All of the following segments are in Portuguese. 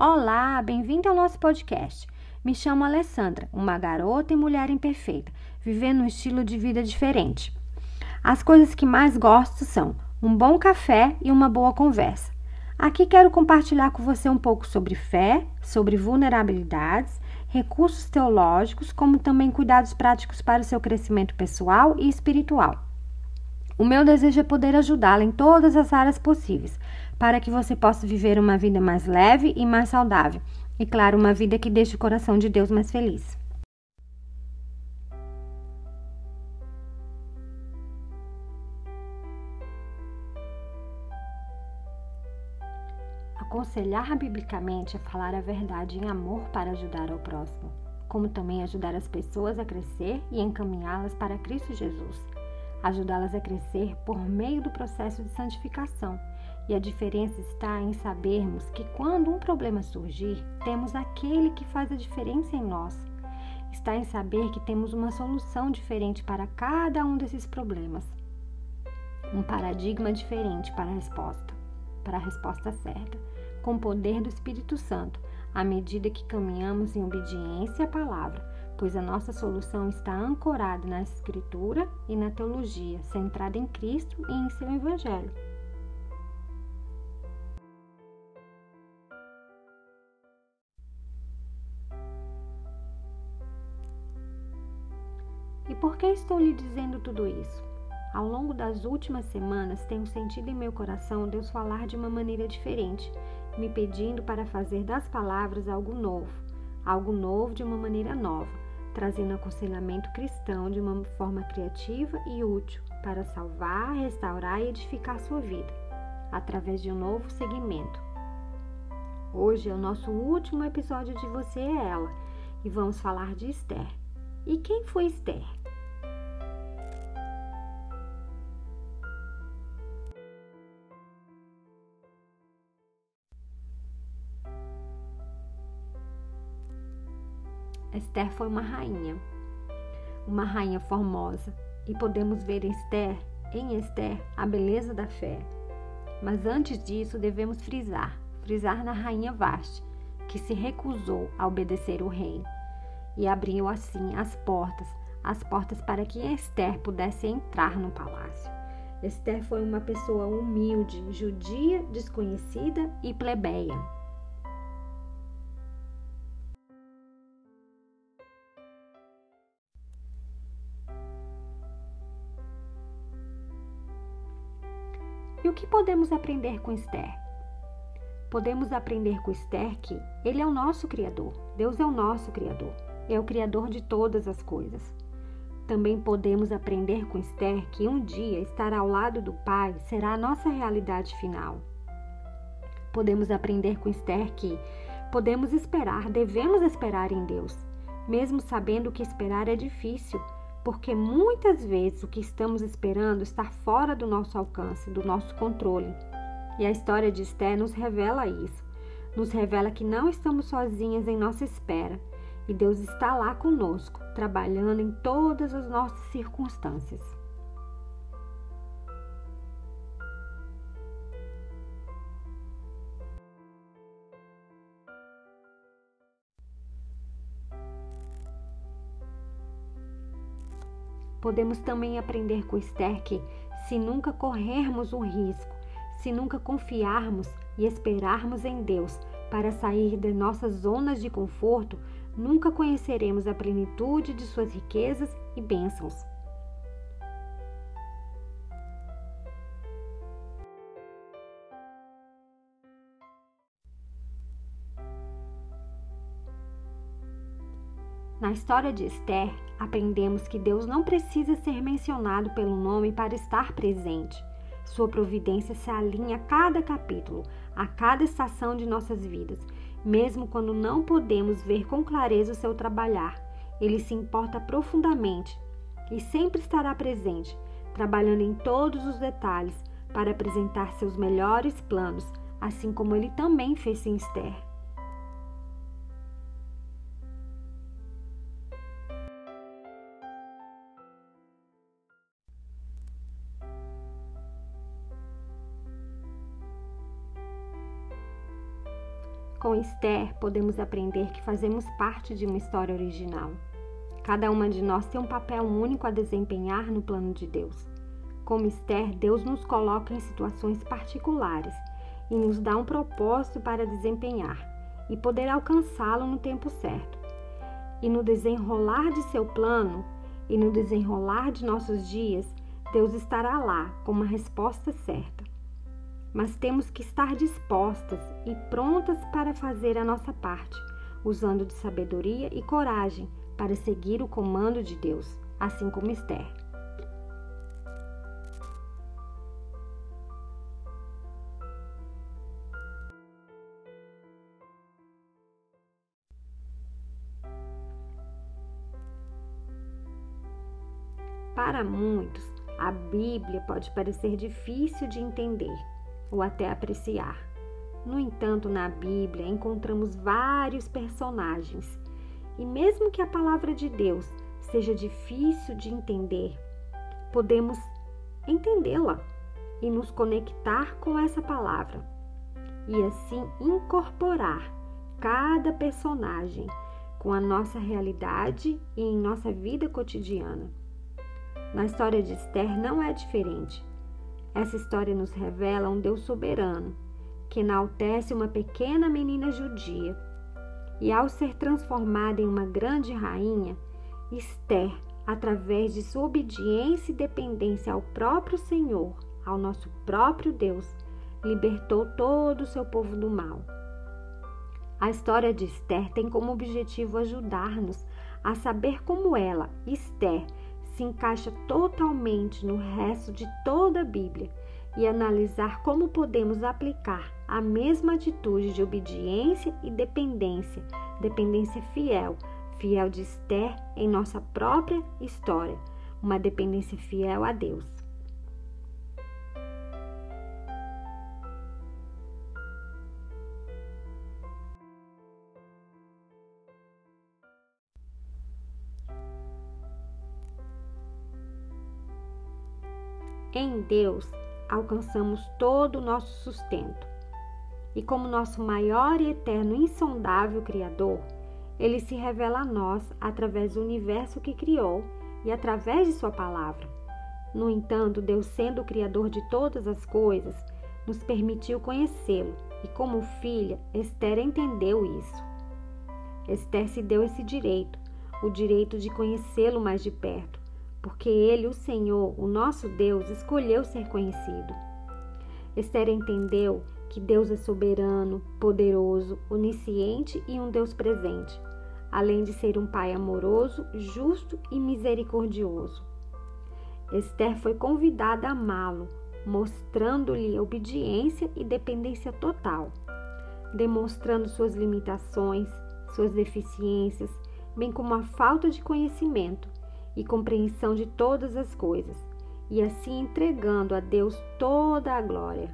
Olá, bem-vindo ao nosso podcast. Me chamo Alessandra, uma garota e mulher imperfeita, vivendo um estilo de vida diferente. As coisas que mais gosto são um bom café e uma boa conversa. Aqui quero compartilhar com você um pouco sobre fé, sobre vulnerabilidades, recursos teológicos, como também cuidados práticos para o seu crescimento pessoal e espiritual. O meu desejo é poder ajudá-la em todas as áreas possíveis, para que você possa viver uma vida mais leve e mais saudável. E, claro, uma vida que deixe o coração de Deus mais feliz. Aconselhar biblicamente é falar a verdade em amor para ajudar ao próximo, como também ajudar as pessoas a crescer e encaminhá-las para Cristo Jesus. Ajudá-las a crescer por meio do processo de santificação e a diferença está em sabermos que quando um problema surgir, temos aquele que faz a diferença em nós. Está em saber que temos uma solução diferente para cada um desses problemas. Um paradigma diferente para a resposta, para a resposta certa, com o poder do Espírito Santo, à medida que caminhamos em obediência à palavra, pois a nossa solução está ancorada na Escritura e na teologia, centrada em Cristo e em seu Evangelho. Estou lhe dizendo tudo isso? Ao longo das últimas semanas, tenho sentido em meu coração Deus falar de uma maneira diferente, me pedindo para fazer das palavras algo novo, algo novo de uma maneira nova, trazendo aconselhamento cristão de uma forma criativa e útil para salvar, restaurar e edificar sua vida, através de um novo segmento. Hoje é o nosso último episódio de Você é Ela e vamos falar de Esther. E quem foi Esther? Esther foi uma rainha, uma rainha formosa, e podemos ver Esther, em Esther a beleza da fé. Mas antes disso, devemos frisar, frisar na rainha Vasti, que se recusou a obedecer o rei e abriu assim as portas, as portas para que Esther pudesse entrar no palácio. Esther foi uma pessoa humilde, judia, desconhecida e plebeia. Que podemos aprender com Esther? Podemos aprender com Esther que ele é o nosso Criador, Deus é o nosso Criador é o Criador de todas as coisas. Também podemos aprender com Esther que um dia estar ao lado do Pai será a nossa realidade final. Podemos aprender com Esther que podemos esperar, devemos esperar em Deus, mesmo sabendo que esperar é difícil, porque muitas vezes o que estamos esperando está fora do nosso alcance, do nosso controle. E a história de Esther nos revela isso. Nos revela que não estamos sozinhas em nossa espera e Deus está lá conosco, trabalhando em todas as nossas circunstâncias. Podemos também aprender com Esther que, se nunca corrermos um risco, se nunca confiarmos e esperarmos em Deus para sair de nossas zonas de conforto, nunca conheceremos a plenitude de suas riquezas e bênçãos. Na história de Esther, aprendemos que Deus não precisa ser mencionado pelo nome para estar presente. Sua providência se alinha a cada capítulo, a cada estação de nossas vidas mesmo quando não podemos ver com clareza o seu trabalhar. Ele se importa profundamente e sempre estará presente, trabalhando em todos os detalhes para apresentar seus melhores planos, assim como ele também fez em Esther. Esther, podemos aprender que fazemos parte de uma história original. Cada uma de nós tem um papel único a desempenhar no plano de Deus. Como Esther, Deus nos coloca em situações particulares e nos dá um propósito para desempenhar e poder alcançá-lo no tempo certo. E no desenrolar de seu plano e no desenrolar de nossos dias, Deus estará lá com uma resposta certa. Mas temos que estar dispostas e prontas para fazer a nossa parte, usando de sabedoria e coragem para seguir o comando de Deus, assim como Esther. Para muitos, a Bíblia pode parecer difícil de entender ou até apreciar. No entanto, na Bíblia encontramos vários personagens, e mesmo que a palavra de Deus seja difícil de entender, podemos entendê-la e nos conectar com essa palavra, e assim incorporar cada personagem com a nossa realidade e em nossa vida cotidiana. Na história de Esther não é diferente. Essa história nos revela um Deus soberano que enaltece uma pequena menina judia e, ao ser transformada em uma grande rainha, Esther, através de sua obediência e dependência ao próprio Senhor, ao nosso próprio Deus, libertou todo o seu povo do mal. A história de Esther tem como objetivo ajudar-nos a saber como ela, Esther, se encaixa totalmente no resto de toda a Bíblia e analisar como podemos aplicar a mesma atitude de obediência e dependência, dependência fiel, fiel de Esther em nossa própria história, uma dependência fiel a Deus. Deus alcançamos todo o nosso sustento. E como nosso maior e eterno insondável Criador, ele se revela a nós através do universo que criou e através de Sua palavra. No entanto, Deus, sendo o Criador de todas as coisas, nos permitiu conhecê-lo e, como filha, Esther entendeu isso. Esther se deu esse direito, o direito de conhecê-lo mais de perto, porque ele, o Senhor, o nosso Deus, escolheu ser conhecido. Esther entendeu que Deus é soberano, poderoso, onisciente e um Deus presente, além de ser um Pai amoroso, justo e misericordioso. Esther foi convidada a amá-lo, mostrando-lhe obediência e dependência total, demonstrando suas limitações, suas deficiências, bem como a falta de conhecimento e compreensão de todas as coisas, e assim entregando a Deus toda a glória.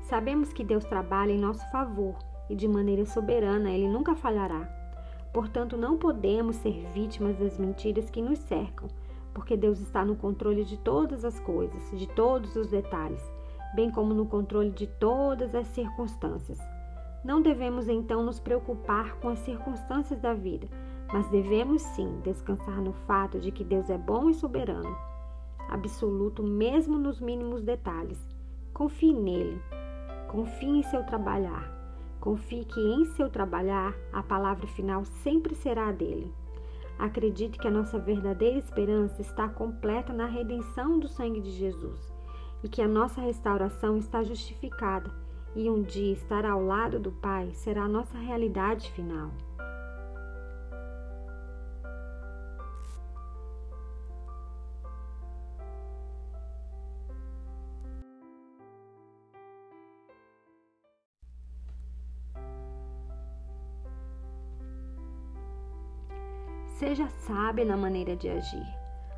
Sabemos que Deus trabalha em nosso favor e de maneira soberana, Ele nunca falhará. Portanto, não podemos ser vítimas das mentiras que nos cercam, porque Deus está no controle de todas as coisas, de todos os detalhes, bem como no controle de todas as circunstâncias. Não devemos então nos preocupar com as circunstâncias da vida, mas devemos sim descansar no fato de que Deus é bom e soberano, absoluto mesmo nos mínimos detalhes. Confie nele, confie em seu trabalhar Confie que em seu trabalhar a palavra final sempre será a dele. Acredite que a nossa verdadeira esperança está completa na redenção do sangue de Jesus e que a nossa restauração está justificada e um dia estar ao lado do Pai será a nossa realidade final. Seja sábia na maneira de agir.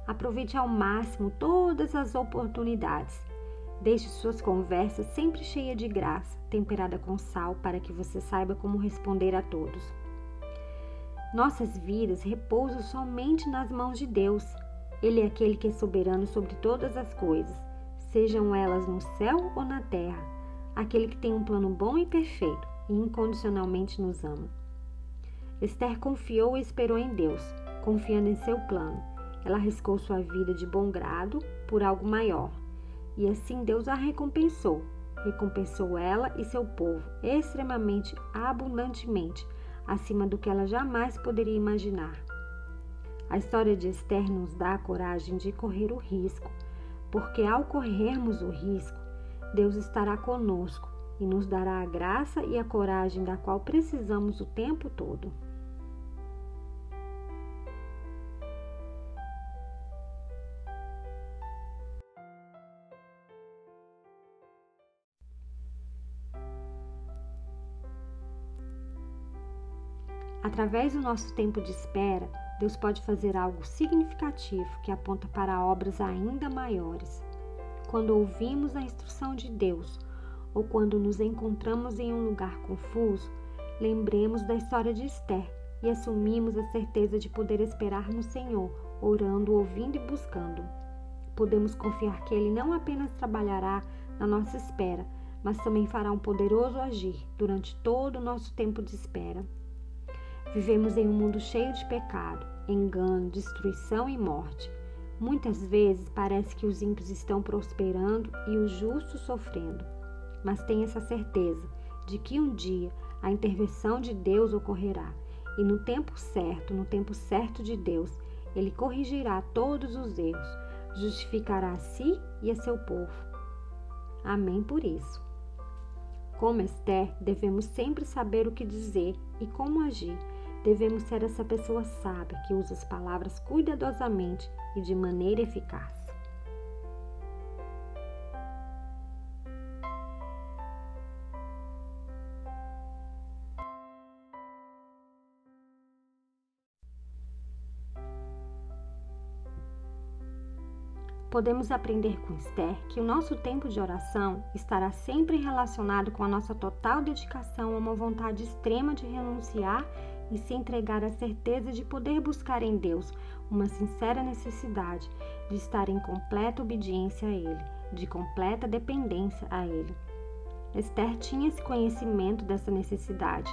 Aproveite ao máximo todas as oportunidades. Deixe suas conversas sempre cheias de graça, temperada com sal, para que você saiba como responder a todos. Nossas vidas repousam somente nas mãos de Deus. Ele é aquele que é soberano sobre todas as coisas, sejam elas no céu ou na terra, aquele que tem um plano bom e perfeito e incondicionalmente nos ama. Esther confiou e esperou em Deus, confiando em seu plano. Ela arriscou sua vida de bom grado por algo maior. E assim Deus a recompensou. Recompensou ela e seu povo extremamente abundantemente, acima do que ela jamais poderia imaginar. A história de Esther nos dá a coragem de correr o risco, porque ao corrermos o risco, Deus estará conosco e nos dará a graça e a coragem da qual precisamos o tempo todo. Através do nosso tempo de espera, Deus pode fazer algo significativo que aponta para obras ainda maiores. Quando ouvimos a instrução de Deus ou quando nos encontramos em um lugar confuso, lembremos da história de Esther e assumimos a certeza de poder esperar no Senhor, orando, ouvindo e buscando. Podemos confiar que Ele não apenas trabalhará na nossa espera, mas também fará um poderoso agir durante todo o nosso tempo de espera. Vivemos em um mundo cheio de pecado, engano, destruição e morte. Muitas vezes parece que os ímpios estão prosperando e os justos sofrendo. Mas tenha essa certeza de que um dia a intervenção de Deus ocorrerá e no tempo certo, no tempo certo de Deus, ele corrigirá todos os erros, justificará a si e a seu povo. Amém por isso. Como Esther, devemos sempre saber o que dizer e como agir Devemos ser essa pessoa sábia que usa as palavras cuidadosamente e de maneira eficaz. Podemos aprender com Esther que o nosso tempo de oração estará sempre relacionado com a nossa total dedicação a uma vontade extrema de renunciar e se entregar à certeza de poder buscar em Deus uma sincera necessidade de estar em completa obediência a Ele, de completa dependência a Ele. Esther tinha esse conhecimento dessa necessidade,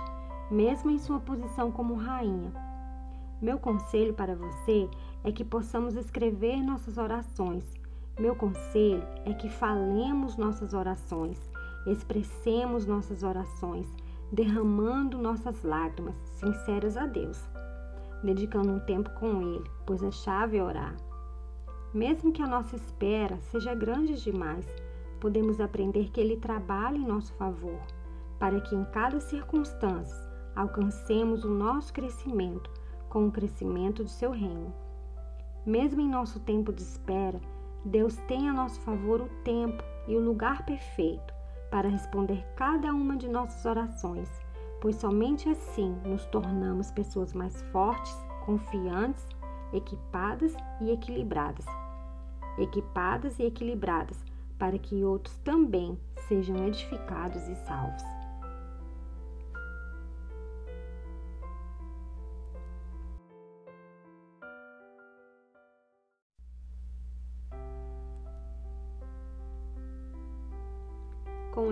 mesmo em sua posição como rainha. Meu conselho para você é que possamos escrever nossas orações. Meu conselho é que falemos nossas orações, expressemos nossas orações derramando nossas lágrimas sinceras a Deus, dedicando um tempo com Ele, pois a chave é orar. Mesmo que a nossa espera seja grande demais, podemos aprender que Ele trabalha em nosso favor, para que em cada circunstância alcancemos o nosso crescimento com o crescimento de seu reino. Mesmo em nosso tempo de espera, Deus tem a nosso favor o tempo e o lugar perfeito para responder cada uma de nossas orações, pois somente assim nos tornamos pessoas mais fortes, confiantes, equipadas e equilibradas. Equipadas e equilibradas para que outros também sejam edificados e salvos.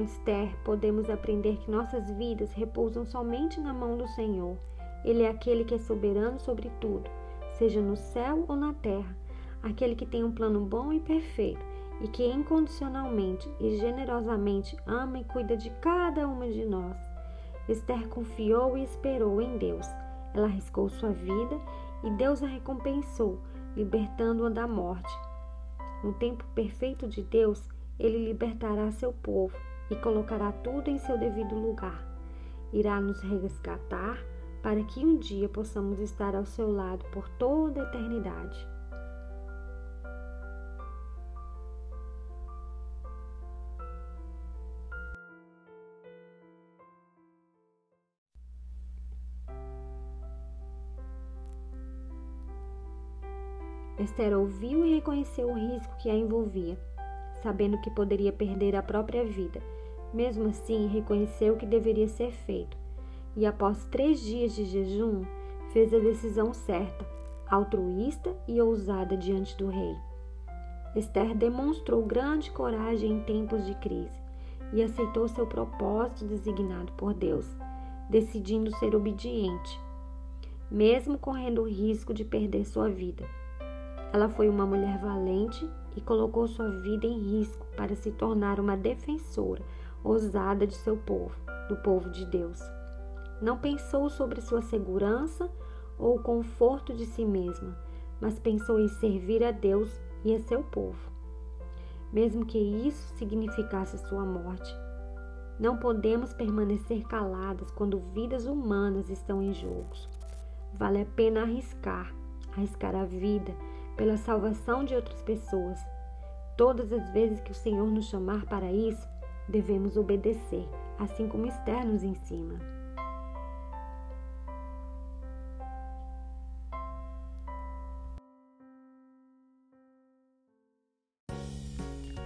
Esther, podemos aprender que nossas vidas repousam somente na mão do Senhor. Ele é aquele que é soberano sobre tudo, seja no céu ou na terra, aquele que tem um plano bom e perfeito e que incondicionalmente e generosamente ama e cuida de cada uma de nós. Esther confiou e esperou em Deus. Ela arriscou sua vida e Deus a recompensou, libertando-a da morte. No tempo perfeito de Deus, ele libertará seu povo e colocará tudo em seu devido lugar. Irá nos resgatar para que um dia possamos estar ao seu lado por toda a eternidade. Esther ouviu e reconheceu o risco que a envolvia sabendo que poderia perder a própria vida. Mesmo assim, reconheceu o que deveria ser feito e, após três dias de jejum, fez a decisão certa, altruísta e ousada diante do rei. Esther demonstrou grande coragem em tempos de crise e aceitou seu propósito designado por Deus, decidindo ser obediente, mesmo correndo o risco de perder sua vida. Ela foi uma mulher valente e colocou sua vida em risco para se tornar uma defensora ousada de seu povo, do povo de Deus. Não pensou sobre sua segurança ou o conforto de si mesma, mas pensou em servir a Deus e a seu povo, mesmo que isso significasse sua morte. Não podemos permanecer caladas quando vidas humanas estão em jogo. Vale a pena arriscar, arriscar a vida pela salvação de outras pessoas. Todas as vezes que o Senhor nos chamar para isso, devemos obedecer, assim como Esther nos ensina.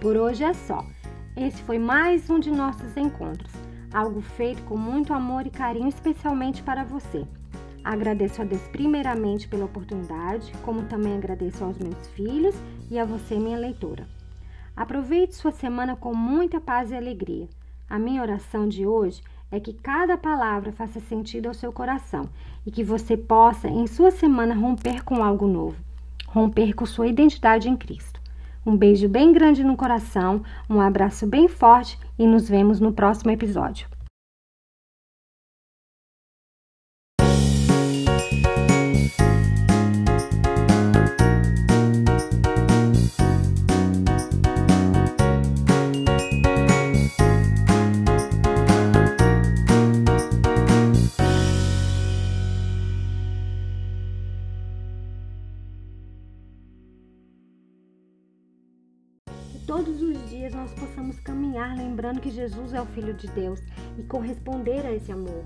Por hoje é só. Esse foi mais um de nossos encontros, algo feito com muito amor e carinho, especialmente para você. Agradeço a Deus primeiramente pela oportunidade, como também agradeço aos meus filhos e a você, minha leitora. Aproveite sua semana com muita paz e alegria. A minha oração de hoje é que cada palavra faça sentido ao seu coração e que você possa, em sua semana, romper com algo novo, romper com sua identidade em Cristo. Um beijo bem grande no coração, um abraço bem forte e nos vemos no próximo episódio. Lembrando que Jesus é o Filho de Deus e corresponder a esse amor.